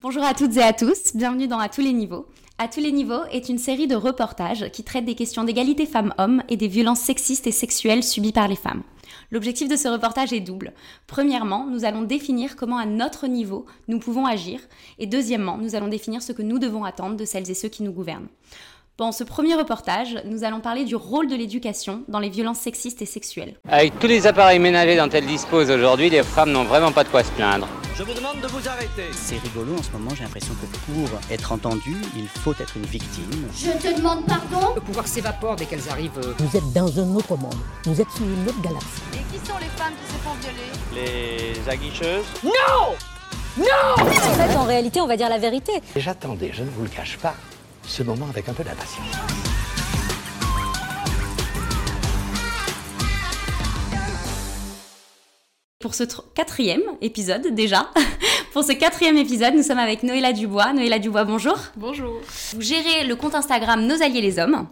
Bonjour à toutes et à tous, bienvenue dans À tous les niveaux. À tous les niveaux est une série de reportages qui traite des questions d'égalité femmes-hommes et des violences sexistes et sexuelles subies par les femmes. L'objectif de ce reportage est double. Premièrement, nous allons définir comment à notre niveau nous pouvons agir et deuxièmement, nous allons définir ce que nous devons attendre de celles et ceux qui nous gouvernent. Dans ce premier reportage, nous allons parler du rôle de l'éducation dans les violences sexistes et sexuelles. Avec tous les appareils ménagers dont elles disposent aujourd'hui, les femmes n'ont vraiment pas de quoi se plaindre. Je vous demande de vous arrêter. C'est rigolo en ce moment, j'ai l'impression que pour être entendu, il faut être une victime. Je te demande pardon Le pouvoir s'évapore dès qu'elles arrivent. Vous êtes dans un autre monde. Vous êtes sur une autre galaxie. Et qui sont les femmes qui se font violer Les aguicheuses En fait, en réalité, on va dire la vérité. J'attendais, je ne vous le cache pas, ce moment avec un peu d'impatience. Pour ce tr- quatrième épisode déjà, pour ce quatrième épisode, nous sommes avec Noëlla Dubois. Noëlla Dubois, bonjour. Bonjour. Vous gérez le compte Instagram Nos Alliés les Hommes.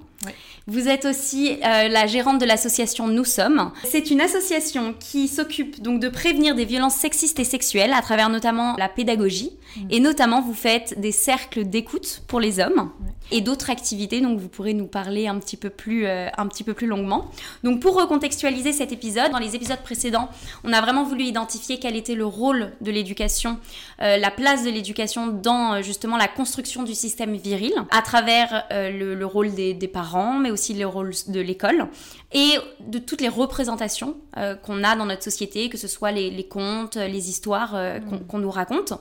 Vous êtes aussi euh, la gérante de l'association Nous Sommes. C'est une association qui s'occupe donc de prévenir des violences sexistes et sexuelles à travers notamment la pédagogie. Et notamment, vous faites des cercles d'écoute pour les hommes et d'autres activités. Donc, vous pourrez nous parler un petit peu plus, euh, un petit peu plus longuement. Donc, pour recontextualiser cet épisode, dans les épisodes précédents, on a vraiment voulu identifier quel était le rôle de l'éducation, euh, la place de l'éducation dans euh, justement la construction du système viril, à travers le, le rôle des, des parents, mais aussi le rôle de l'école, et de toutes les représentations euh, qu'on a dans notre société, que ce soit les, les contes, les histoires euh, qu'on qu'on nous raconte.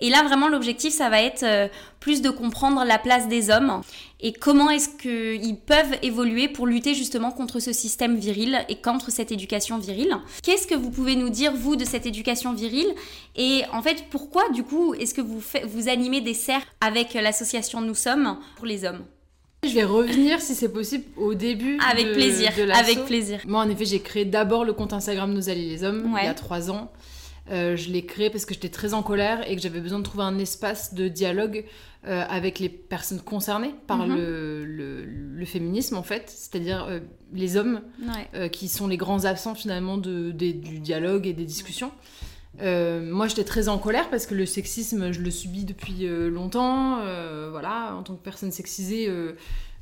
Et là, vraiment, l'objectif, ça va être euh, plus de comprendre la place des hommes et comment est-ce qu'ils peuvent évoluer pour lutter justement contre ce système viril et contre cette éducation virile. Qu'est-ce que vous pouvez nous dire, vous, de cette éducation virile Et en fait, pourquoi, du coup, est-ce que vous, vous animez des cercles avec l'association Nous Sommes pour les hommes? Je vais revenir, si c'est possible, au début. Avec de- plaisir, de avec plaisir. Moi, en effet, j'ai créé d'abord le compte Instagram Nos Alliés les Hommes, Ouais. il y a trois ans. Euh, je l'ai créé parce que j'étais très en colère et que j'avais besoin de trouver un espace de dialogue euh, avec les personnes concernées par Mhm. le, le- le féminisme, en fait, c'est-à-dire euh, les hommes Ouais. qui sont les grands absents finalement de, du dialogue et des discussions. Euh, moi, j'étais très en colère parce que le sexisme, je le subis depuis euh, longtemps. euh, voilà, en tant que personne sexisée,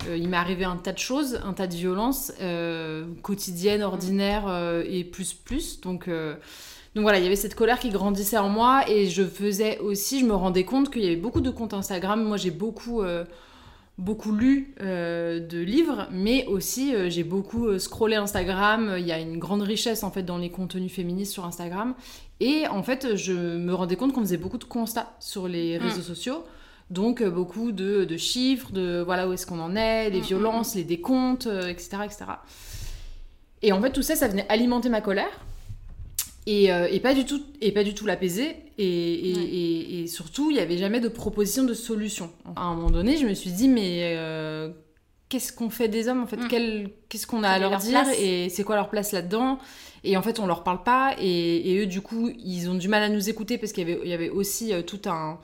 il m'est arrivé un tas de choses, un tas de violences quotidiennes, ordinaires euh, et plus plus. Donc, donc voilà, il y avait cette colère qui grandissait en moi et je faisais aussi, je me rendais compte qu'il y avait beaucoup de comptes Instagram. Moi, j'ai beaucoup beaucoup lu euh, de livres, mais aussi euh, j'ai beaucoup euh, scrollé Instagram. Il y a une grande richesse en fait dans les contenus féministes sur Instagram. Et en fait, je me rendais compte qu'on faisait beaucoup de constats sur les réseaux sociaux. Donc beaucoup de, de chiffres, de voilà où est-ce qu'on en est, les Mm, violences, les décomptes, etc., etc. Et en fait, tout ça, ça venait alimenter ma colère. Et, euh, et pas du tout et pas du tout l'apaiser et, et, Ouais. et- surtout il n'y avait jamais de proposition de solution. À un moment donné je me suis dit mais euh, qu'est-ce qu'on fait des hommes en fait? Mm. Qu'est-ce qu'on a à leur leur dire? place? Et c'est quoi leur place là-dedans? Et en fait on leur parle pas. Et, et eux du coup ils ont du mal à nous écouter parce qu'il y avait, il y avait aussi euh, tout un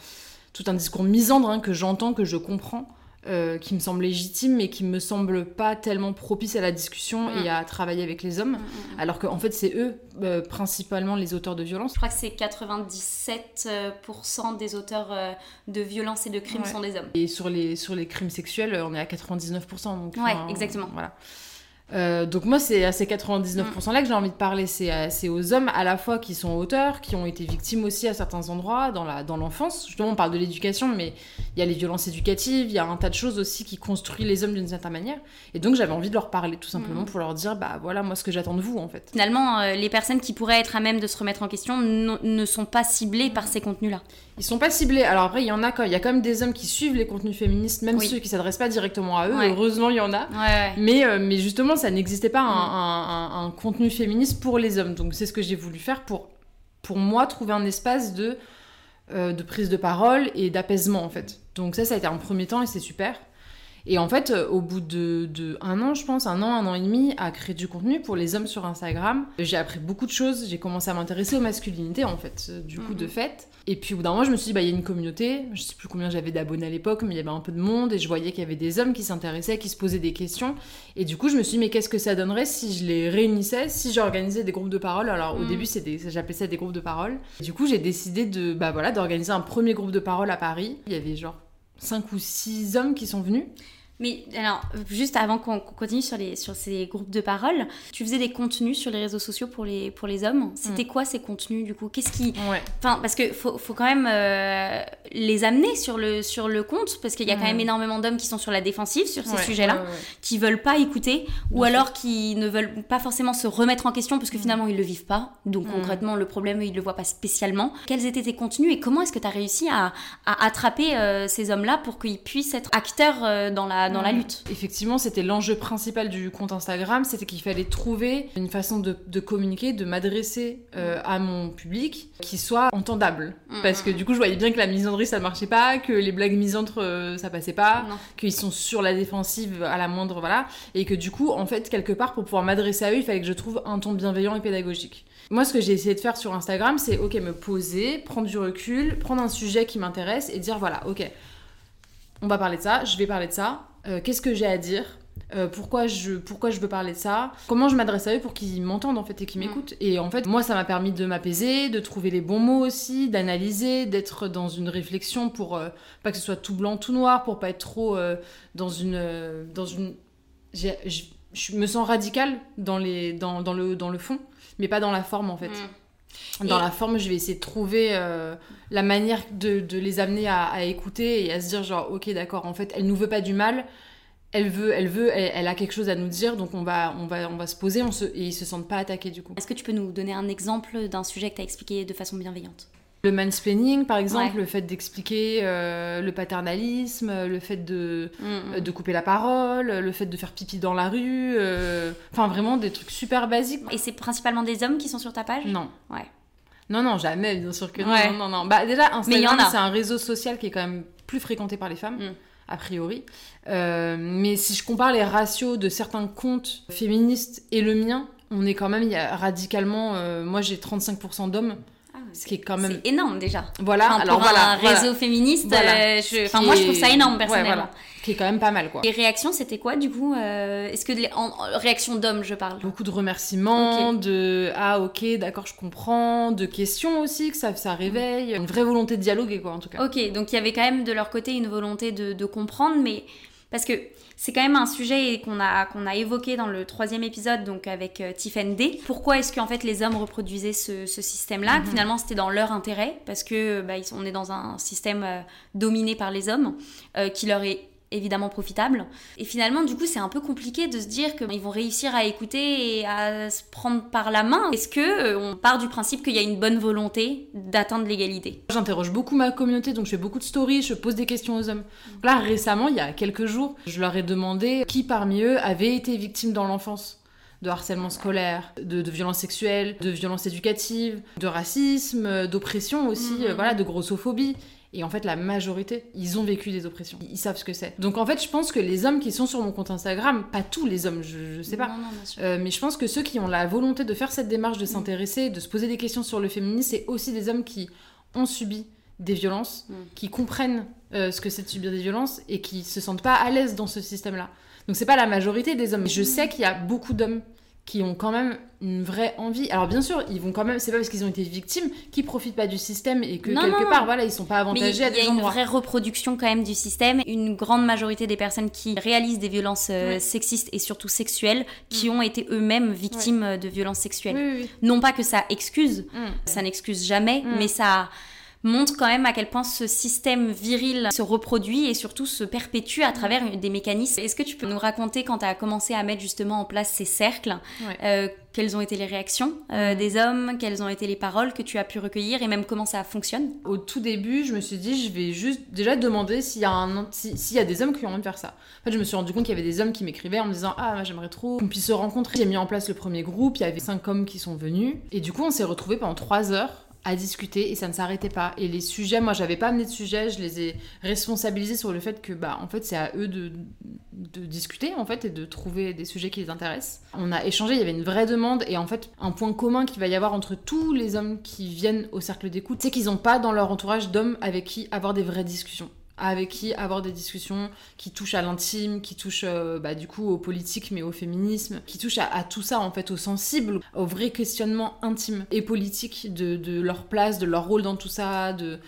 tout un discours misandre hein, que j'entends que je comprends euh, qui me semble légitime mais qui me semble pas tellement propice à la discussion Mm. et à travailler avec les hommes alors qu'en fait, c'est eux, euh, principalement les auteurs de violence. Je crois que c'est 97% des auteurs euh, de violences et de crimes Ouais. sont des hommes. Et sur les, sur les crimes sexuels, euh, on est à 99%. Donc, Ouais, exactement. Voilà. Euh, donc moi, c'est à ces 99%-là que j'ai envie de parler. C'est aux hommes à la fois qui sont auteurs, qui ont été victimes aussi à certains endroits dans l'enfance. Justement, on parle de l'éducation, mais il y a les violences éducatives, il y a un tas de choses aussi qui construisent les hommes d'une certaine manière. Et donc j'avais envie de leur parler tout simplement Mhm. pour leur dire, bah voilà, moi ce que j'attends de vous en fait. Finalement, euh, les personnes qui pourraient être à même de se remettre en question ne sont pas ciblées par ces contenus-là. Ils sont pas ciblés. Alors après, il y en a quand il y a quand même des hommes qui suivent les contenus féministes, même Oui. ceux qui s'adressent pas directement à eux. Ouais. Heureusement, il y en a. Ouais, Mais, euh, mais justement, ça n'existait pas un, Mm. un- un- un contenu féministe pour les hommes. Donc c'est ce que j'ai voulu faire pour, pour moi, trouver un espace de, euh, de prise de parole et d'apaisement, en fait. Donc ça, ça a été un premier temps et c'est super. Et en fait, euh, au bout de, de, un an, je pense, un an, un an et demi, à créer du contenu pour les hommes sur Instagram, j'ai appris beaucoup de choses. J'ai commencé à m'intéresser aux masculinités, en fait, euh, du coup, de fait. Et puis au bout d'un moment, je me suis dit, bah, il y a une communauté. Je sais plus combien j'avais d'abonnés à l'époque, mais il y avait un peu de monde et je voyais qu'il y avait des hommes qui s'intéressaient, qui se posaient des questions. Et du coup, je me suis dit, mais qu'est-ce que ça donnerait si je les réunissais, si j'organisais des groupes de parole? Alors au Mm. début, j'appelais ça des groupes de parole. Du coup, j'ai décidé de, bah voilà, d'organiser un premier groupe de parole à Paris. Il y avait genre 5 ou 6 hommes qui sont venus. Mais alors, juste avant qu'on continue sur, les, sur ces groupes de parole, tu faisais des contenus sur les réseaux sociaux pour les, pour les hommes. C'était quoi ces contenus du coup? Qu'est-ce qui. Ouais. Enfin, parce que faut, faut quand même euh, les amener sur le, sur le compte, parce qu'il y a quand Mm. même énormément d'hommes qui sont sur la défensive sur ces Ouais, sujets-là, ouais, qui veulent pas écouter, ou Bien alors qui ne veulent pas forcément se remettre en question, parce que finalement ils le vivent pas. Donc Mm. concrètement, le problème, ils le voient pas spécialement. Quels étaient tes contenus et comment est-ce que tu as réussi à, à attraper euh, ces hommes-là pour qu'ils puissent être acteurs euh, dans, la, dans la Mm. lutte Effectivement, c'était l'enjeu principal du compte Instagram, c'était qu'il fallait trouver une façon de, de communiquer, de m'adresser euh, à mon public qui soit entendable. Mm, Parce que mm, du coup, je voyais bien que la misandrie, ça ne marchait pas, que les blagues misantres, euh, ça passait pas, qu'ils sont sur la défensive à la moindre, voilà. Et que du coup, en fait, quelque part, pour pouvoir m'adresser à eux, il fallait que je trouve un ton bienveillant et pédagogique. Moi, ce que j'ai essayé de faire sur Instagram, c'est, ok, me poser, prendre du recul, prendre un sujet qui m'intéresse et dire, voilà, ok, on va parler de ça, je vais parler de ça, euh, qu'est-ce que j'ai à dire euh, pourquoi, je, pourquoi je veux parler de ça Comment je m'adresse à eux pour qu'ils m'entendent en fait et qu'ils Mm. m'écoutent Et en fait, moi, ça m'a permis de m'apaiser, de trouver les bons mots aussi, d'analyser, d'être dans une réflexion pour euh, pas que ce soit tout blanc, tout noir, pour pas être trop dans une... dans une... je me sens radicale dans, les, dans, dans, le, dans le fond, mais pas dans la forme en fait. Mm. Dans Et- la forme, je vais essayer de trouver euh, la manière de, de les amener à, à écouter et à se dire genre ok d'accord en fait elle nous veut pas du mal, elle veut elle veut elle, elle a quelque chose à nous dire donc on va on va on va se poser on se, et ils se sentent pas attaqués du coup. Est-ce que tu peux nous donner un exemple d'un sujet que tu as expliqué de façon bienveillante? Le mansplaining par exemple, Ouais. le fait d'expliquer euh, le paternalisme, le fait de Mm, de couper la parole, le fait de faire pipi dans la rue, euh, enfin vraiment des trucs super basiques. Et c'est principalement des hommes qui sont sur ta page? Non. Ouais. Non, non, jamais, bien sûr que non. Ouais. Non, non. Bah, déjà, Instagram, a. c'est un réseau social qui est quand même plus fréquenté par les femmes, Mm. a priori. Euh, mais si je compare les ratios de certains comptes féministes et le mien, on est quand même, il y a radicalement. euh, moi, j'ai 35% d'hommes, ce qui est quand même. C'est énorme déjà. Voilà, Enfin, alors pour voilà. un voilà. réseau féministe, Voilà. euh, je... enfin, moi je trouve ça énorme Ouais, personnellement. voilà. Qui est quand même pas mal, quoi. Les réactions, c'était quoi du coup euh, Est-ce que les en... réactions d'hommes, je parle? Beaucoup de remerciements, de ah ok d'accord je comprends, de questions aussi que ça, ça réveille, une vraie volonté de dialoguer quoi en tout cas. Ok, donc il y avait quand même de leur côté une volonté de, de comprendre, mais parce que c'est quand même un sujet qu'on a, qu'on a évoqué dans le troisième épisode, donc avec euh, Tiffen D. Pourquoi est-ce qu'en fait les hommes reproduisaient ce, ce système-là? Mhm. que Finalement, c'était dans leur intérêt, parce que bah, ils on est dans un système euh, dominé par les hommes, euh, qui leur est évidemment profitable. Et finalement, du coup, c'est un peu compliqué de se dire qu'ils vont réussir à écouter et à se prendre par la main. Est-ce que euh, on part du principe qu'il y a une bonne volonté d'atteindre l'égalité? J'interroge beaucoup ma communauté, donc je fais beaucoup de stories, je pose des questions aux hommes. Là, récemment, il y a quelques jours, je leur ai demandé qui parmi eux avait été victime dans l'enfance de harcèlement scolaire, de, de violences sexuelles, de violences éducatives, de racisme, d'oppression aussi, Mhm. euh, voilà, de grossophobie. Et en fait, la majorité, ils ont vécu des oppressions. Ils savent ce que c'est. Donc en fait, je pense que les hommes qui sont sur mon compte Instagram, pas tous les hommes, je, je sais pas, Non, non, euh, mais je pense que ceux qui ont la volonté de faire cette démarche, de s'intéresser, de se poser des questions sur le féminisme, c'est aussi des hommes qui ont subi des violences, Mm. qui comprennent euh, ce que c'est de subir des violences et qui se sentent pas à l'aise dans ce système-là. Donc c'est pas la majorité des hommes. Mais je sais qu'il y a beaucoup d'hommes qui ont quand même une vraie envie. Alors bien sûr, ils vont quand même, c'est pas parce qu'ils ont été victimes qu'ils profitent pas du système et que Non, quelque non, part, non. voilà, ils sont pas Mais avantagés à il y des a une vraie reproduction quand même du système. Une grande majorité des personnes qui réalisent des violences euh, sexistes et surtout sexuelles, qui ont été eux-mêmes victimes euh, de violences sexuelles. Oui. Non pas que ça excuse, Mm. ça n'excuse jamais, Mm. mais ça montre quand même à quel point ce système viril se reproduit et surtout se perpétue à travers des mécanismes. Est-ce que tu peux nous raconter quand tu as commencé à mettre justement en place ces cercles, Ouais. euh, quelles ont été les réactions euh, des hommes, quelles ont été les paroles que tu as pu recueillir et même comment ça fonctionne? Au tout début, je me suis dit, je vais juste déjà demander s'il y, a un- si- s'il y a des hommes qui ont envie de faire ça. En fait, je me suis rendu compte qu'il y avait des hommes qui m'écrivaient en me disant Ah, moi, j'aimerais trop qu'on puisse se rencontrer. J'ai mis en place le premier groupe, il y avait cinq hommes qui sont venus. Et du coup, on s'est retrouvés pendant trois heures à discuter et ça ne s'arrêtait pas. Et les sujets, moi j'avais pas amené de sujets, je les ai responsabilisés sur le fait que bah en fait c'est à eux de, de discuter en fait et de trouver des sujets qui les intéressent. On a échangé, il y avait une vraie demande et en fait un point commun qu'il va y avoir entre tous les hommes qui viennent au cercle d'écoute, c'est qu'ils n'ont pas dans leur entourage d'hommes avec qui avoir des vraies discussions avec qui avoir des discussions qui touchent à l'intime, qui touchent euh, bah, du coup au politique mais au féminisme, qui touchent à, tout ça en fait, au sensible, au vrai questionnement intime et politique de, de, leur place, de leur rôle dans tout ça, de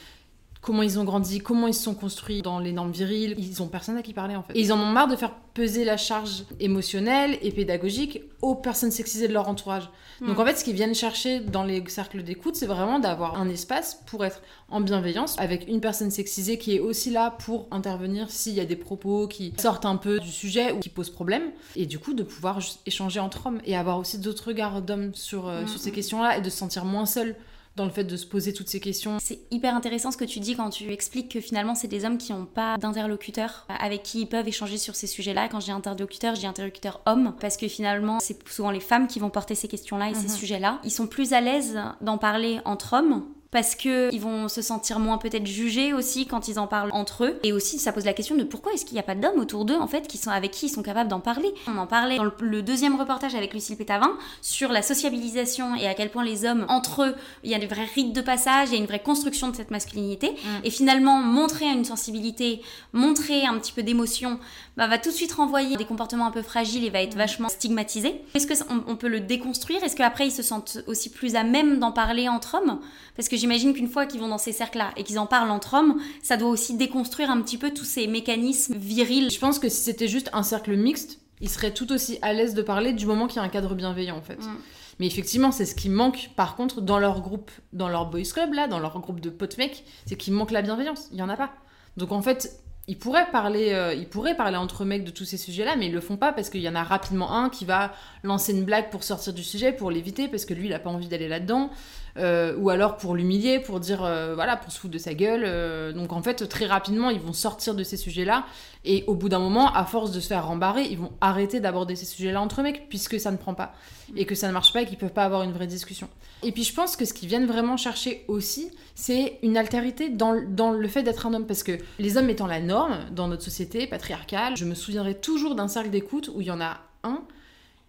comment ils ont grandi, comment ils se sont construits dans les normes viriles. Ils ont personne à qui parler en fait. Et ils en ont marre de faire peser la charge émotionnelle et pédagogique aux personnes sexisées de leur entourage. Hmm. Donc en fait, ce qu'ils viennent chercher dans les cercles d'écoute, c'est vraiment d'avoir un espace pour être en bienveillance avec une personne sexisée qui est aussi là pour intervenir s'il y a des propos qui sortent un peu du sujet ou qui posent problème. Et du coup, de pouvoir échanger entre hommes et avoir aussi d'autres regards d'hommes sur, euh, sur hmm. ces questions-là et de se sentir moins seul dans le fait de se poser toutes ces questions. C'est hyper intéressant ce que tu dis quand tu expliques que finalement c'est des hommes qui n'ont pas d'interlocuteur avec qui ils peuvent échanger sur ces sujets-là. Quand j'ai interlocuteur, j'ai interlocuteur homme parce que finalement c'est souvent les femmes qui vont porter ces questions-là et ces mhm. sujets-là. Ils sont plus à l'aise d'en parler entre hommes parce que ils vont se sentir moins peut-être jugés aussi quand ils en parlent entre eux. Et aussi, ça pose la question de pourquoi est-ce qu'il n'y a pas d'hommes autour d'eux en fait qui sont avec qui ils sont capables d'en parler. On en parlait dans le, deuxième reportage avec Lucille Pétavin sur la sociabilisation et à quel point les hommes entre eux, il y a des vrais rites de passage, il y a une vraie construction de cette masculinité. Mm. Et finalement, montrer une sensibilité, montrer un petit peu d'émotion, bah, va tout de suite renvoyer des comportements un peu fragiles et va être mm. vachement stigmatisé. Est-ce qu'on on peut le déconstruire? Est-ce qu'après ils se sentent aussi plus à même d'en parler entre hommes? Parce que j'imagine qu'une fois qu'ils vont dans ces cercles-là et qu'ils en parlent entre hommes, ça doit aussi déconstruire un petit peu tous ces mécanismes virils. Je pense que si c'était juste un cercle mixte, ils seraient tout aussi à l'aise de parler du moment qu'il y a un cadre bienveillant en fait. Mm. Mais effectivement, c'est ce qui manque par contre dans leur groupe, dans leur boys club là, dans leur groupe de potes mecs, c'est qu'il manque la bienveillance. Il y en a pas. Donc en fait, ils pourraient parler, euh, ils pourraient parler entre mecs de tous ces sujets-là, mais ils le font pas parce qu'il y en a rapidement un qui va lancer une blague pour sortir du sujet, pour l'éviter, parce que lui, il a pas envie d'aller là-dedans, euh, ou alors pour l'humilier, pour dire, euh, voilà, pour se foutre de sa gueule. donc en fait, très rapidement, ils vont sortir de ces sujets-là, et au bout d'un moment, à force de se faire rembarrer, ils vont arrêter d'aborder ces sujets-là entre mecs, puisque ça ne prend pas, et que ça ne marche pas, et qu'ils peuvent pas avoir une vraie discussion. Et puis je pense que ce qu'ils viennent vraiment chercher aussi, c'est une altérité dans, dans le fait d'être un homme. Parce que les hommes étant la norme dans notre société patriarcale, je me souviendrai toujours d'un cercle d'écoute où il y en a un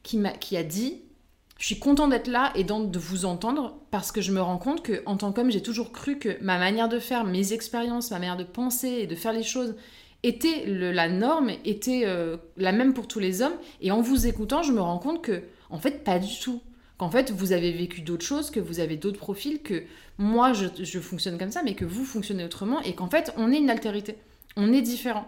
qui, a, qui a dit je suis content d'être là et de vous entendre parce que je me rends compte que en tant qu'homme, j'ai toujours cru que ma manière de faire, mes expériences, ma manière de penser et de faire les choses était la norme, était euh, la même pour tous les hommes. Et en vous écoutant, je me rends compte que, en fait, pas du tout qu'en fait vous avez vécu d'autres choses, que vous avez d'autres profils, que moi je, fonctionne comme ça, mais que vous fonctionnez autrement, et qu'en fait on est une altérité, on est différent.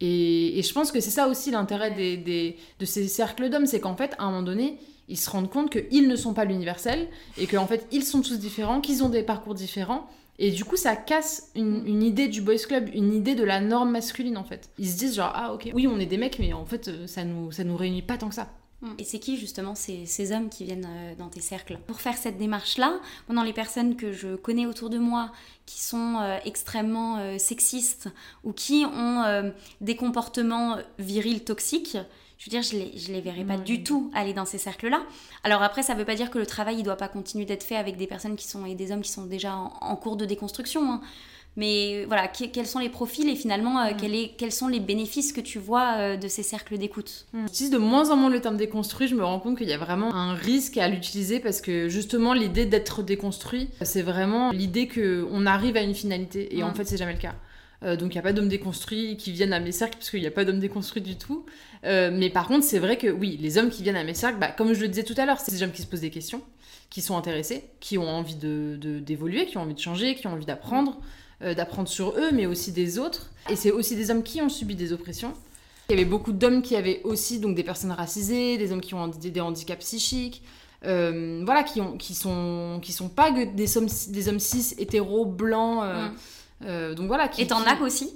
Et, je pense que c'est ça aussi l'intérêt des, de ces cercles d'hommes, c'est qu'en fait à un moment donné ils se rendent compte qu'ils ne sont pas l'universel, et qu'en fait ils sont tous différents, qu'ils ont des parcours différents, et du coup, ça casse une, une, idée du boys club, une idée de la norme masculine en fait. Ils se disent genre ah ok, oui on est des mecs, mais en fait ça nous ça nous réunit pas tant que ça. Mm. Et c'est qui justement ces, ces, hommes qui viennent euh, dans tes cercles Pour faire cette démarche-là, pendant les personnes que je connais autour de moi qui sont euh, extrêmement euh, sexistes ou qui ont des comportements virils toxiques, je veux dire, je les, je les verrais pas du tout aller dans ces cercles-là. Alors après, ça veut pas dire que le travail, il doit pas continuer d'être fait avec des personnes qui sont, et des hommes qui sont déjà en, cours de déconstruction. Hein. Mais voilà, quels sont les profils et finalement, euh, quels sont les bénéfices que tu vois euh, de ces cercles d'écoute? Mm. J'utilise de moins en moins le terme déconstruit, je me rends compte qu'il y a vraiment un risque à l'utiliser parce que justement, l'idée d'être déconstruit, c'est vraiment l'idée qu'on arrive à une finalité et en fait, c'est jamais le cas. Euh, donc il n'y a pas d'hommes déconstruits qui viennent à mes cercles, parce qu'il n'y a pas d'hommes déconstruits du tout. mais par contre, c'est vrai que oui, les hommes qui viennent à mes cercles, bah, comme je le disais tout à l'heure, c'est des hommes qui se posent des questions, qui sont intéressés, qui ont envie d'évoluer, de, qui ont envie de changer, qui ont envie d'apprendre. Euh, d'apprendre sur eux, mais aussi des autres. Et c'est aussi des hommes qui ont subi des oppressions. Il y avait beaucoup d'hommes qui avaient aussi donc des personnes racisées, des hommes qui ont des, handicaps psychiques, euh, voilà, qui ont qui sont qui sont pas des hommes des hommes cis hétéros blancs. Euh, mm. Donc voilà. Qui, Et t'en as aussi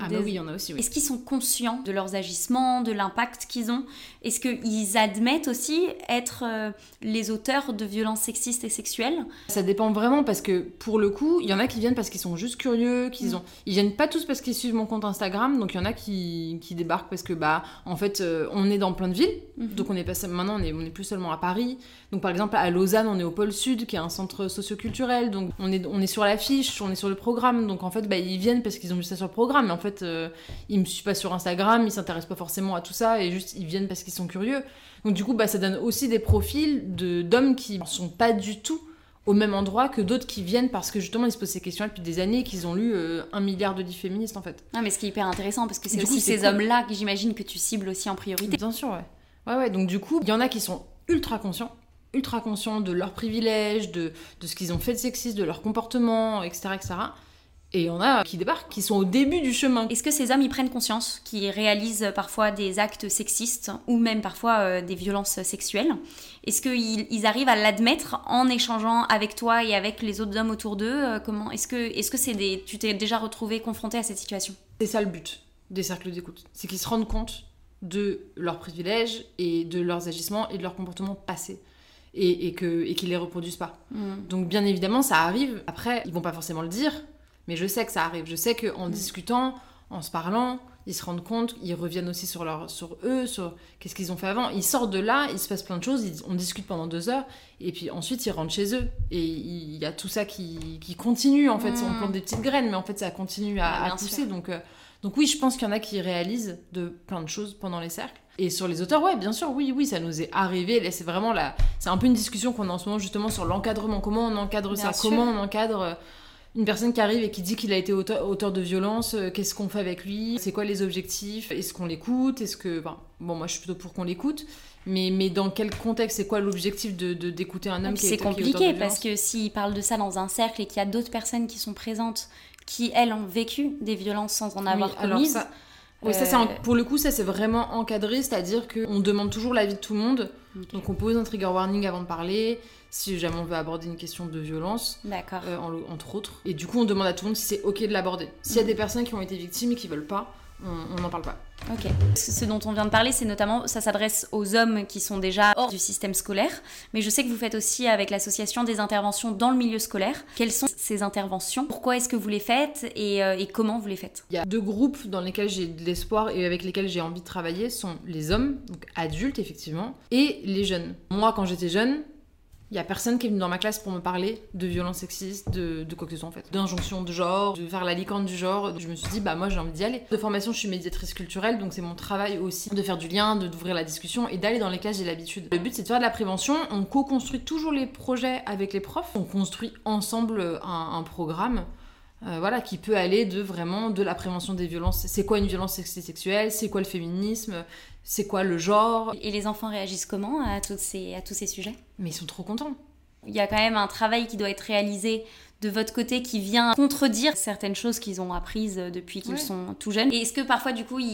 Ah Des- bah oui, il y en a aussi, oui. Est-ce qu'ils sont conscients de leurs agissements, de l'impact qu'ils ont? Est-ce qu'ils admettent aussi être euh, les auteurs de violences sexistes et sexuelles? Ça dépend vraiment parce que pour le coup, il y en a qui viennent parce qu'ils sont juste curieux, qu'ils Mm. ont, ils viennent pas tous parce qu'ils suivent mon compte Instagram, donc il y en a qui, qui débarquent parce que bah en fait euh, on est dans plein de villes, Mhm. donc on est pas seul- maintenant on est on est plus seulement à Paris, donc par exemple à Lausanne on est au pôle Sud qui est un centre socioculturel, donc on est on est sur l'affiche, on est sur le programme, donc en fait bah ils viennent parce qu'ils ont vu ça sur le programme, mais en fait euh, ils me suivent pas sur Instagram, ils s'intéressent pas forcément à tout ça et juste ils viennent parce qu'ils sont curieux, donc du coup bah ça donne aussi des profils de d'hommes qui sont pas du tout au même endroit que d'autres qui viennent parce que justement ils se posent ces questions depuis des années et qu'ils ont lu euh, un milliard de livres féministes en fait. Non, mais ce qui est hyper intéressant, parce que c'est coup, aussi c'est ces cool. hommes-là que j'imagine que tu cibles aussi en priorité. Bien sûr, ouais. Ouais, ouais, donc du coup, il y en a qui sont ultra conscients, ultra conscients de leurs privilèges, de, de ce qu'ils ont fait de sexiste, de leur comportement, etc., etc. Et il y en a qui débarquent, qui sont au début du chemin. Est-ce que ces hommes, ils prennent conscience qu'ils réalisent parfois des actes sexistes ou même parfois euh, des violences sexuelles? Est-ce qu'ils ils arrivent à l'admettre en échangeant avec toi et avec les autres hommes autour d'eux? Euh, Comment Est-ce que est-ce que c'est des tu t'es déjà retrouvé confronté à cette situation? C'est ça le but des cercles d'écoute. C'est qu'ils se rendent compte de leurs privilèges et de leurs agissements et de leur comportement passé. Et, et que- et qu'ils les reproduisent pas. Donc bien évidemment, ça arrive. Après, ils vont pas forcément le dire, mais je sais que ça arrive. Je sais qu'en discutant, en se parlant, ils se rendent compte, ils reviennent aussi sur, leur, sur eux, sur qu'est-ce qu'ils ont fait avant. Ils sortent de là, il se passe plein de choses, ils- on discute pendant deux heures, et puis ensuite ils rentrent chez eux. Et il y a tout ça qui, qui continue, en fait. Mm. On plante des petites graines, mais en fait ça continue à, pousser. sûr. Donc, euh, donc oui, je pense qu'il y en a qui réalisent de plein de choses pendant les cercles. Et sur les auteurs, ouais, bien sûr, oui, oui, ça nous est arrivé. Là, c'est vraiment la, c'est un peu une discussion qu'on a en ce moment justement sur l'encadrement. Comment on encadre Bien ça? sûr. Comment on encadre euh, une personne qui arrive et qui dit qu'il a été auteur, auteur de violence euh, Qu'est-ce qu'on fait avec lui? C'est quoi les objectifs? Est-ce qu'on l'écoute? Est-ce que, enfin, bon, moi, je suis plutôt pour qu'on l'écoute. Mais, mais dans quel contexte? C'est quoi l'objectif de d'écouter un homme qui C'est est auteur de compliqué violence? parce que s'ils parlent de ça dans un cercle et qu'il y a d'autres personnes qui sont présentes qui elles ont vécu des violences sans en avoir Oui, alors commises. ça- Oui, ça, c'est en- Euh, pour le coup, ça c'est vraiment encadré, c'est-à-dire qu'on demande toujours l'avis de tout le monde. Donc on pose un trigger warning avant de parler, si jamais on veut aborder une question de violence, euh, en- entre autres. Et du coup, on demande à tout le monde si c'est ok de l'aborder. S'il y a Mhm. des personnes qui ont été victimes et qui veulent pas, on n'en parle pas. Ok. Ce ce dont on vient de parler, c'est notamment, ça s'adresse aux hommes qui sont déjà hors du système scolaire, mais je sais que vous faites aussi avec l'association des interventions dans le milieu scolaire. Quelles sont ces interventions? Pourquoi est-ce que vous les faites? Et, euh, et comment vous les faites? Il y a deux groupes dans lesquels j'ai de l'espoir et avec lesquels j'ai envie de travailler, sont les hommes, donc adultes effectivement, et les jeunes. Moi, quand j'étais jeune, il y a personne qui est venu dans ma classe pour me parler de violence sexiste, de, de quoi que ce soit en fait, d'injonction de genre, de faire la licorne du genre. Je me suis dit, bah moi j'ai envie d'y aller. De formation, je suis médiatrice culturelle, donc c'est mon travail aussi de faire du lien, d'ouvrir la discussion et d'aller dans les classes, j'ai l'habitude. Le but c'est de faire de la prévention, on co-construit toujours les projets avec les profs, on construit ensemble un, un programme euh, voilà, qui peut aller de vraiment de la prévention des violences. C'est quoi une violence sexuelle? C'est quoi le féminisme? C'est quoi le genre? Et les enfants réagissent comment à, toutes ces, à tous ces sujets? Mais ils sont trop contents. Il y a quand même un travail qui doit être réalisé de votre côté qui vient contredire certaines choses qu'ils ont apprises depuis qu'ils Ouais. sont tout jeunes. Et est-ce que parfois, du coup, ils,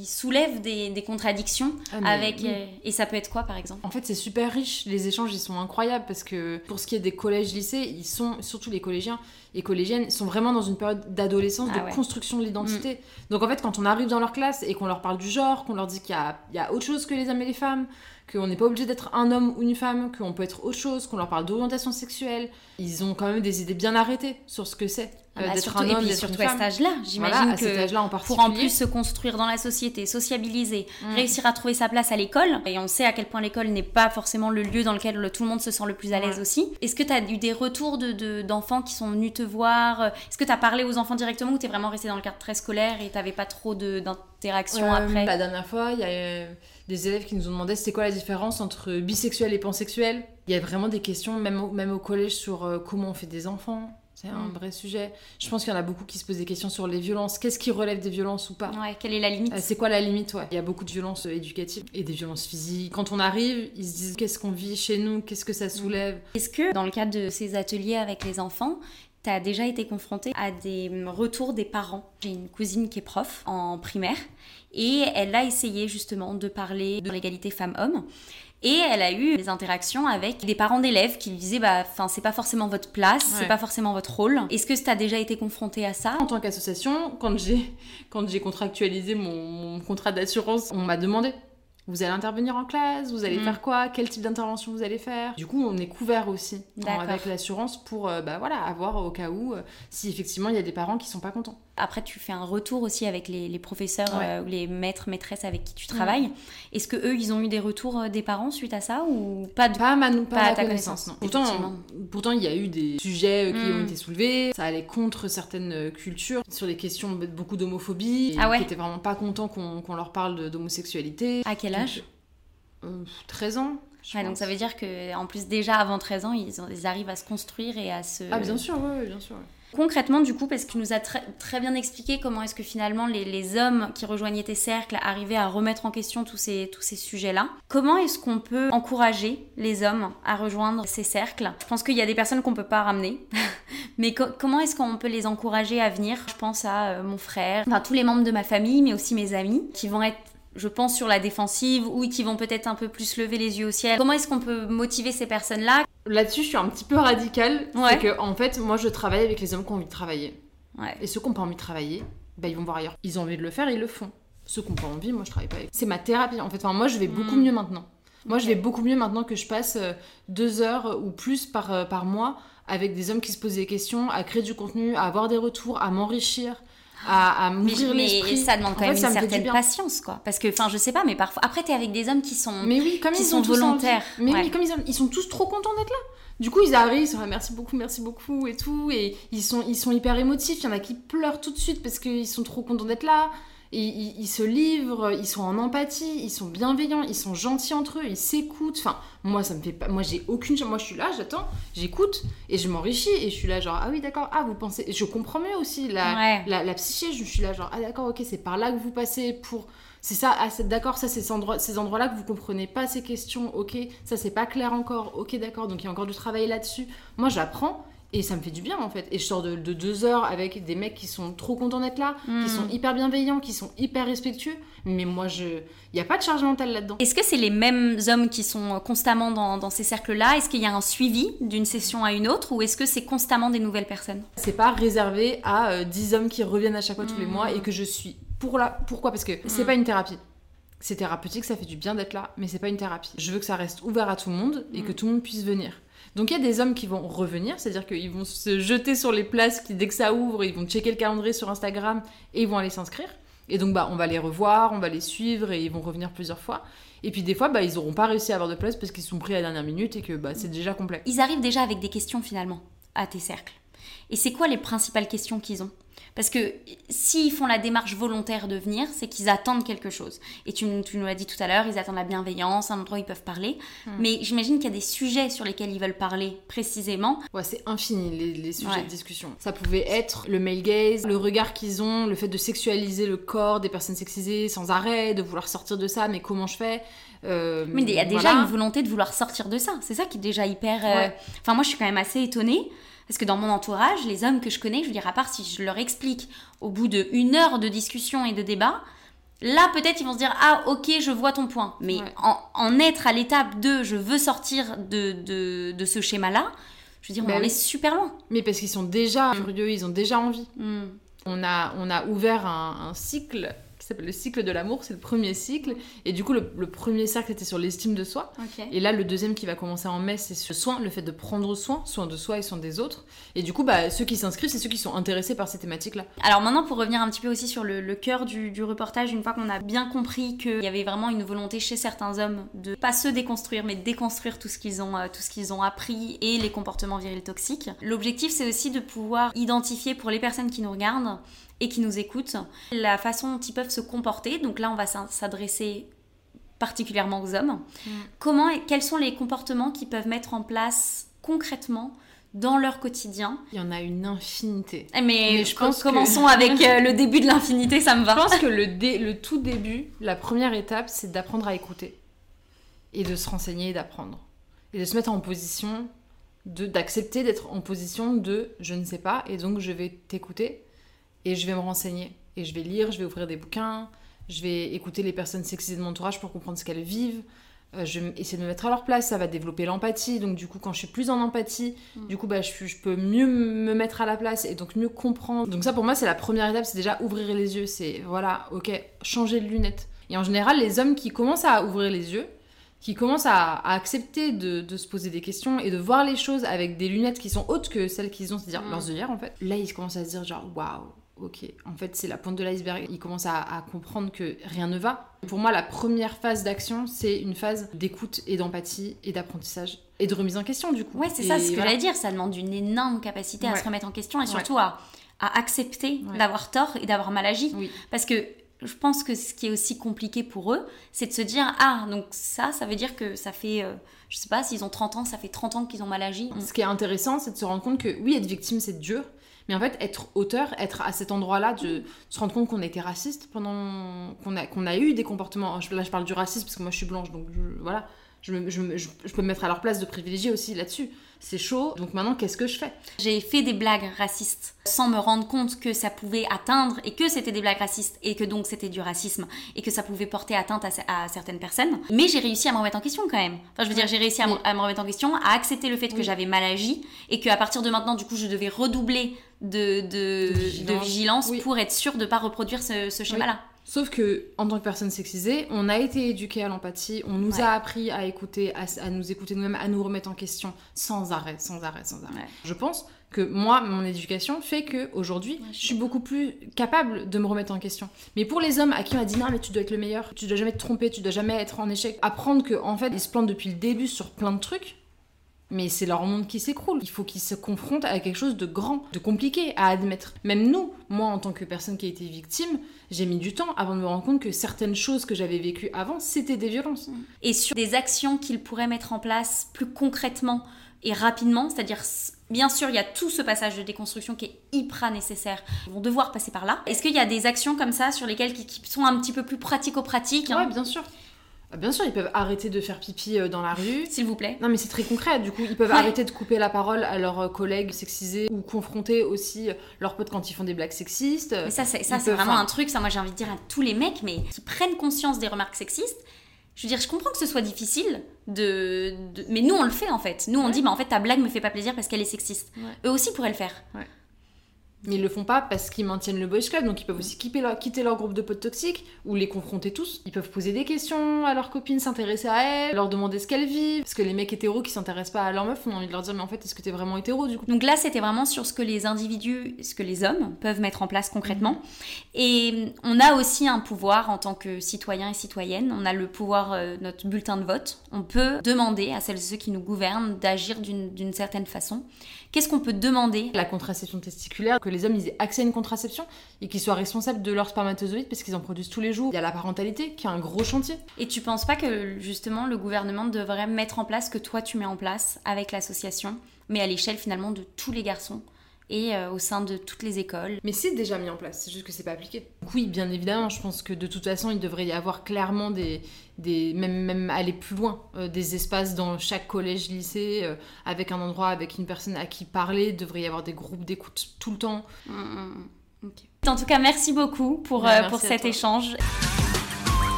ils soulèvent des, des contradictions Ah, avec... oui. euh, et ça peut être quoi, par exemple? En fait, c'est super riche. Les échanges, ils sont incroyables parce que pour ce qui est des collèges, lycées, ils sont, surtout les collégiens et collégiennes, ils sont vraiment dans une période d'adolescence, Ah de ouais. construction de l'identité. Donc en fait, quand on arrive dans leur classe et qu'on leur parle du genre, qu'on leur dit qu'il y a, il y a autre chose que les hommes et les femmes, qu'on n'est pas obligé d'être un homme ou une femme, qu'on peut être autre chose, qu'on leur parle d'orientation sexuelle, ils ont quand même des idées bien arrêtées sur ce que c'est Ah bah, d'être surtout, un et homme, puis d'être surtout à cet âge-là, j'imagine Voilà, à que cet âge-là en pour en plus se construire dans la société, sociabiliser, Mm. réussir à trouver sa place à l'école, et on sait à quel point l'école n'est pas forcément le lieu dans lequel le- tout le monde se sent le plus à l'aise Ouais. aussi. Est-ce que tu as eu des retours de- de- d'enfants qui sont venus te voir? Est-ce que tu as parlé aux enfants directement ou tu es vraiment resté dans le cadre très scolaire et tu pas trop de- d'interaction Euh, après? La dernière fois, il y a euh, des élèves qui nous ont demandé c'est quoi la différence entre bisexuel et pansexuel. Il y a vraiment des questions, même au, même au collège, sur euh, comment on fait des enfants. C'est un Mm. vrai sujet. Je pense qu'il y en a beaucoup qui se posent des questions sur les violences. Qu'est-ce qui relève des violences ou pas? Ouais, quelle est la limite? Euh, C'est quoi la limite? Ouais. Il y a beaucoup de violences euh, éducatives et des violences physiques. Quand on arrive, ils se disent qu'est-ce qu'on vit chez nous, qu'est-ce que ça soulève? Est-ce que dans le cadre de ces ateliers avec les enfants, tu tu as déjà été confrontée à des retours des parents? J'ai une cousine qui est prof en primaire et elle a essayé justement de parler de l'égalité femmes-hommes. Et elle a eu des interactions avec des parents d'élèves qui lui disaient bah enfin c'est pas forcément votre place, c'est pas forcément votre rôle. Est-ce que tu as déjà été confronté à ça? En tant qu'association, quand j'ai quand j'ai contractualisé mon, mon contrat d'assurance, on m'a demandé vous allez intervenir en classe, vous allez mm. faire quoi, quel type d'intervention vous allez faire? Du coup, on est couvert aussi avec l'assurance pour euh, bah, voilà, avoir au cas où, euh, si effectivement il y a des parents qui sont pas contents. Après, tu fais un retour aussi avec les, professeurs euh, ou les maîtres, maîtresses avec qui tu travailles. Est-ce que eux, ils ont eu des retours des parents suite à ça ou pas de... Pas, ma, pas, à ta connaissance, non. Pourtant, pourtant, il y a eu des sujets qui ont mm. été soulevés. Ça allait contre certaines cultures sur des questions beaucoup d'homophobie. Ah ouais. Qui étaient vraiment pas contents qu'on leur parle d'homosexualité. À quel âge 13 euh, ans. Ouais, donc ça veut dire que en plus déjà avant 13 ans, ils, ils arrivent à se construire et à se. Ah bien sûr, oui, bien sûr. Concrètement, du coup, parce que tu nous as très, bien expliqué comment est-ce que finalement les, hommes qui rejoignaient tes cercles arrivaient à remettre en question tous ces, tous ces sujets-là, comment est-ce qu'on peut encourager les hommes à rejoindre ces cercles? Je pense qu'il y a des personnes qu'on peut pas ramener, mais comment est-ce qu'on peut les encourager à venir? Je pense à euh, mon frère, enfin tous les membres de ma famille, mais aussi mes amis, qui vont être je pense, sur la défensive ou qui vont peut-être un peu plus lever les yeux au ciel. Comment est-ce qu'on peut motiver ces personnes-là? Là-dessus, je suis un petit peu radicale. C'est que, en fait, moi, je travaille avec les hommes qui ont envie de travailler. Et ceux qui n'ont pas envie de travailler, bah, ils vont voir ailleurs. Ils ont envie de le faire, ils le font. Ceux qui n'ont pas envie, moi, je travaille pas avec. C'est ma thérapie, en fait. Enfin, moi, je vais beaucoup mm. mieux maintenant. Moi, je vais beaucoup mieux maintenant que je passe euh, deux heures ou plus par, euh, par mois avec des hommes qui se posent des questions, à créer du contenu, à avoir des retours, à m'enrichir à, à m'ouvrir l'esprit. ça demande quand même une certaine patience, quoi. Parce que, enfin, je sais pas, mais parfois. Après, t'es avec des hommes qui sont, mais oui, comme qui ils sont volontaires. Mais oui, comme ils, ils sont tous trop contents d'être là. Du coup, ils arrivent, ils sont là, merci beaucoup, merci beaucoup et tout. Et ils sont, ils sont hyper émotifs. Il y en a qui pleurent tout de suite parce qu'ils sont trop contents d'être là. Ils, se livrent, ils sont en empathie, ils sont bienveillants, ils sont gentils entre eux, ils s'écoutent. Enfin, moi, ça me fait pas. Moi, j'ai aucune. Moi, je suis là, j'attends, j'écoute et je m'enrichis. Et je suis là, genre, ah oui, d'accord, ah, vous pensez. Je comprends mieux aussi la, la, la, psyché. Je suis là, genre, ah, d'accord, ok, c'est par là que vous passez pour. C'est ça, ah, d'accord, ça, c'est ces endroits-là ces endroits que vous comprenez pas ces questions, ok, ça, c'est pas clair encore, ok, d'accord, donc il y a encore du travail là-dessus. Moi, j'apprends et ça me fait du bien en fait. Et je sors de, deux heures avec des mecs qui sont trop contents d'être là, qui hmm. sont hyper bienveillants, qui sont hyper respectueux. Mais moi, je, il n'y a pas de charge mentale là-dedans. Est-ce que c'est les mêmes hommes qui sont constamment dans, dans ces cercles-là? Est-ce qu'il y a un suivi d'une session à une autre ou est-ce que c'est constamment des nouvelles personnes? C'est pas réservé à 10 euh, hommes qui reviennent à chaque fois tous les mois et hmm. que je suis pour la. Pourquoi? Parce que c'est hmm. pas une thérapie. C'est thérapeutique, ça fait du bien d'être là, mais c'est pas une thérapie. Je veux que ça reste ouvert à tout le monde et que tout le monde puisse venir. Donc il y a des hommes qui vont revenir, c'est-à-dire qu'ils vont se jeter sur les places qui, dès que ça ouvre, ils vont checker le calendrier sur Instagram et ils vont aller s'inscrire. Et donc bah on va les revoir, on va les suivre et ils vont revenir plusieurs fois. Et puis des fois bah ils n'auront pas réussi à avoir de place parce qu'ils sont pris à la dernière minute et que bah c'est déjà complet. Ils arrivent déjà avec des questions finalement à tes cercles. Et c'est quoi les principales questions qu'ils ont? Parce que s'ils font la démarche volontaire de venir, c'est qu'ils attendent quelque chose. Et tu, nous l'as dit tout à l'heure, ils attendent la bienveillance, un endroit où ils peuvent parler. Hmm. Mais j'imagine qu'il y a des sujets sur lesquels ils veulent parler précisément. Ouais, c'est infini les, sujets de discussion. Ça pouvait être le male gaze, le regard qu'ils ont, le fait de sexualiser le corps des personnes sexisées sans arrêt, de vouloir sortir de ça, mais comment je fais euh, mais il y a déjà une volonté de vouloir sortir de ça. C'est ça qui est déjà hyper. Euh, enfin, moi, je suis quand même assez étonnée parce que dans mon entourage, les hommes que je connais, je veux dire, à part si je leur explique au bout d'une heure de discussion et de débat, là peut-être ils vont se dire Ah, ok, je vois ton point. Mais en, être à l'étape de je veux sortir de, de, ce schéma-là, je veux dire, on bah est super loin. Mais parce qu'ils sont déjà curieux, ils ont déjà envie. Hmm. On, a, on a ouvert un, un cycle s'appelle le cycle de l'amour, c'est le premier cycle. Et du coup, le, premier cercle était sur l'estime de soi. Et là, le deuxième qui va commencer en mai, c'est sur soin, le fait de prendre soin, soin de soi et soin des autres. Et du coup, bah, ceux qui s'inscrivent, c'est ceux qui sont intéressés par ces thématiques-là. Alors maintenant, pour revenir un petit peu aussi sur le, cœur du, reportage, une fois qu'on a bien compris qu'il y avait vraiment une volonté chez certains hommes de pas se déconstruire, mais de déconstruire tout ce qu'ils ont, euh, tout ce qu'ils ont appris et les comportements virils toxiques. L'objectif, c'est aussi de pouvoir identifier pour les personnes qui nous regardent et qui nous écoutent, la façon dont ils peuvent se comporter. Donc là, on va s'adresser particulièrement aux hommes. Mm. Comment, quels sont les comportements qu'ils peuvent mettre en place concrètement dans leur quotidien? Il y en a une infinité. Eh, mais, je pense commençons avec euh, le début de l'infinité, ça me va. Je pense que le, le tout début, la première étape, c'est d'apprendre à écouter et de se renseigner et d'apprendre et de se mettre en position d'accepter d'être en position de je ne sais pas et donc je vais t'écouter et je vais me renseigner et je vais lire, je vais ouvrir des bouquins, je vais écouter les personnes sexisées de mon entourage pour comprendre ce qu'elles vivent. Euh, je vais essayer de me mettre à leur place, ça va développer l'empathie. Donc, du coup, quand je suis plus en empathie, Mm. du coup, bah, je, je peux mieux me mettre à la place et donc mieux comprendre. Donc, ça, pour moi, c'est la première étape, c'est déjà ouvrir les yeux. C'est, voilà, ok, changer de lunettes. Et en général, les hommes qui commencent à ouvrir les yeux, qui commencent à, à accepter de, de se poser des questions et de voir les choses avec des lunettes qui sont hautes que celles qu'ils ont, c'est-à-dire Mm. leurs œillères, en fait, là, ils commencent à se dire, genre, waouh, ok, en fait, c'est la pointe de l'iceberg. Ils commencent à, à comprendre que rien ne va. Pour moi, la première phase d'action, c'est une phase d'écoute et d'empathie et d'apprentissage et de remise en question, du coup. Ouais, c'est ça ce que voilà. j'allais dire. Ça demande une énorme capacité à se remettre en question et surtout à, à accepter Ouais. d'avoir tort et d'avoir mal agi. Oui. Parce que je pense que ce qui est aussi compliqué pour eux, c'est de se dire Ah, donc ça, ça veut dire que ça fait, euh, je sais pas, s'ils ont 30 ans, ça fait 30 ans qu'ils ont mal agi. Ce qui est intéressant, c'est de se rendre compte que oui, être victime, c'est dur. Mais en fait, être auteur, être à cet endroit-là, de se rendre compte qu'on a été raciste pendant. qu'on a, qu'on a eu des comportements. Là, je parle du racisme parce que moi, je suis blanche, donc je- voilà. Je, me- je me- je- je peux me mettre à leur place de privilégié aussi là-dessus. C'est chaud, donc maintenant, qu'est-ce que je fais? J'ai fait des blagues racistes sans me rendre compte que ça pouvait atteindre et que c'était des blagues racistes et que donc c'était du racisme et que ça pouvait porter atteinte à, à certaines personnes. Mais j'ai réussi à me remettre en question quand même. Enfin, je veux dire, j'ai réussi à, me- Oui. à me remettre en question, à accepter le fait que Oui. j'avais mal agi et qu'à partir de maintenant, du coup, je devais redoubler de, de, De de vigilance. Oui. pour être sûre de ne pas reproduire ce, ce schéma-là. Sauf que, en tant que personne sexisée, on a été éduqué à l'empathie, on nous Ouais. a appris à écouter, à, à nous écouter nous-mêmes, à nous remettre en question sans arrêt, sans arrêt, sans arrêt. Ouais. Je pense que moi, mon éducation fait que aujourd'hui, Ouais, je suis beaucoup plus capable de me remettre en question. Mais pour les hommes à qui on a dit non, mais tu dois être le meilleur, tu dois jamais te tromper, tu dois jamais être en échec, apprendre que en fait, ils se plantent depuis le début sur plein de trucs. Mais c'est leur monde qui s'écroule. Il faut qu'ils se confrontent à quelque chose de grand, de compliqué à admettre. Même nous, moi en tant que personne qui a été victime, j'ai mis du temps avant de me rendre compte que certaines choses que j'avais vécues avant, c'était des violences. et sur des actions qu'ils pourraient mettre en place plus concrètement et rapidement, c'est-à-dire bien sûr il y a tout ce passage de déconstruction qui est hyper nécessaire, ils vont devoir passer par là. Est-ce qu'il y a des actions comme ça sur lesquelles qui, qui sont un petit peu plus pratico-pratiques hein, Ouais, bien sûr. Ah, Bien sûr, ils peuvent arrêter de faire pipi euh, dans la rue. S'il vous plaît. Non mais c'est très concret, du coup ils peuvent Ouais. arrêter de couper la parole à leurs euh, collègues sexisés ou confronter aussi euh, leurs potes quand ils font des blagues sexistes. Mais ça, c'est, ça, c'est vraiment un truc, ça moi j'ai envie de dire à tous les mecs, mais qui prennent conscience des remarques sexistes. Je veux dire, je comprends que ce soit difficile, de, de- mais nous on le fait en fait. Nous on Ouais. dit, bah en fait ta blague me fait pas plaisir parce qu'elle est sexiste. Ouais. Eux aussi pourraient le faire. Mais ils le font pas parce qu'ils maintiennent le boys club, donc ils peuvent aussi quitter leur, quitter leur groupe de potes toxiques ou les confronter tous. Ils peuvent poser des questions à leurs copines, s'intéresser à elles, leur demander ce qu'elles vivent. Parce que les mecs hétéros qui s'intéressent pas à leur meuf, on a envie de leur dire mais en fait est-ce que t'es vraiment hétéro du coup? Donc là, c'était vraiment sur ce que les individus, ce que les hommes peuvent mettre en place concrètement. Et on a aussi un pouvoir en tant que citoyen et citoyenne. On a le pouvoir, euh, notre bulletin de vote. On peut demander à celles et ceux qui nous gouvernent d'agir d'une d'une certaine façon. Qu'est-ce qu'on peut demander? La contraception testiculaire, que les hommes aient accès à une contraception et qu'ils soient responsables de leurs spermatozoïdes parce qu'ils en produisent tous les jours. Il y a la parentalité qui est un gros chantier. Et tu penses pas que justement le gouvernement devrait mettre en place ce que toi tu mets en place avec l'association, mais à l'échelle finalement de tous les garçons et euh, au sein de toutes les écoles Mais c'est déjà mis en place, c'est juste que c'est pas appliqué. Oui, bien évidemment, je pense que de toute façon, il devrait y avoir clairement des. des même, même aller plus loin, euh, des espaces dans chaque collège, lycée, euh, avec un endroit, avec une personne à qui parler. Il devrait y avoir des groupes d'écoute tout le temps. Mm, mm, mm. Ok. En tout cas, merci beaucoup pour, Ouais, euh, merci pour cet toi. échange.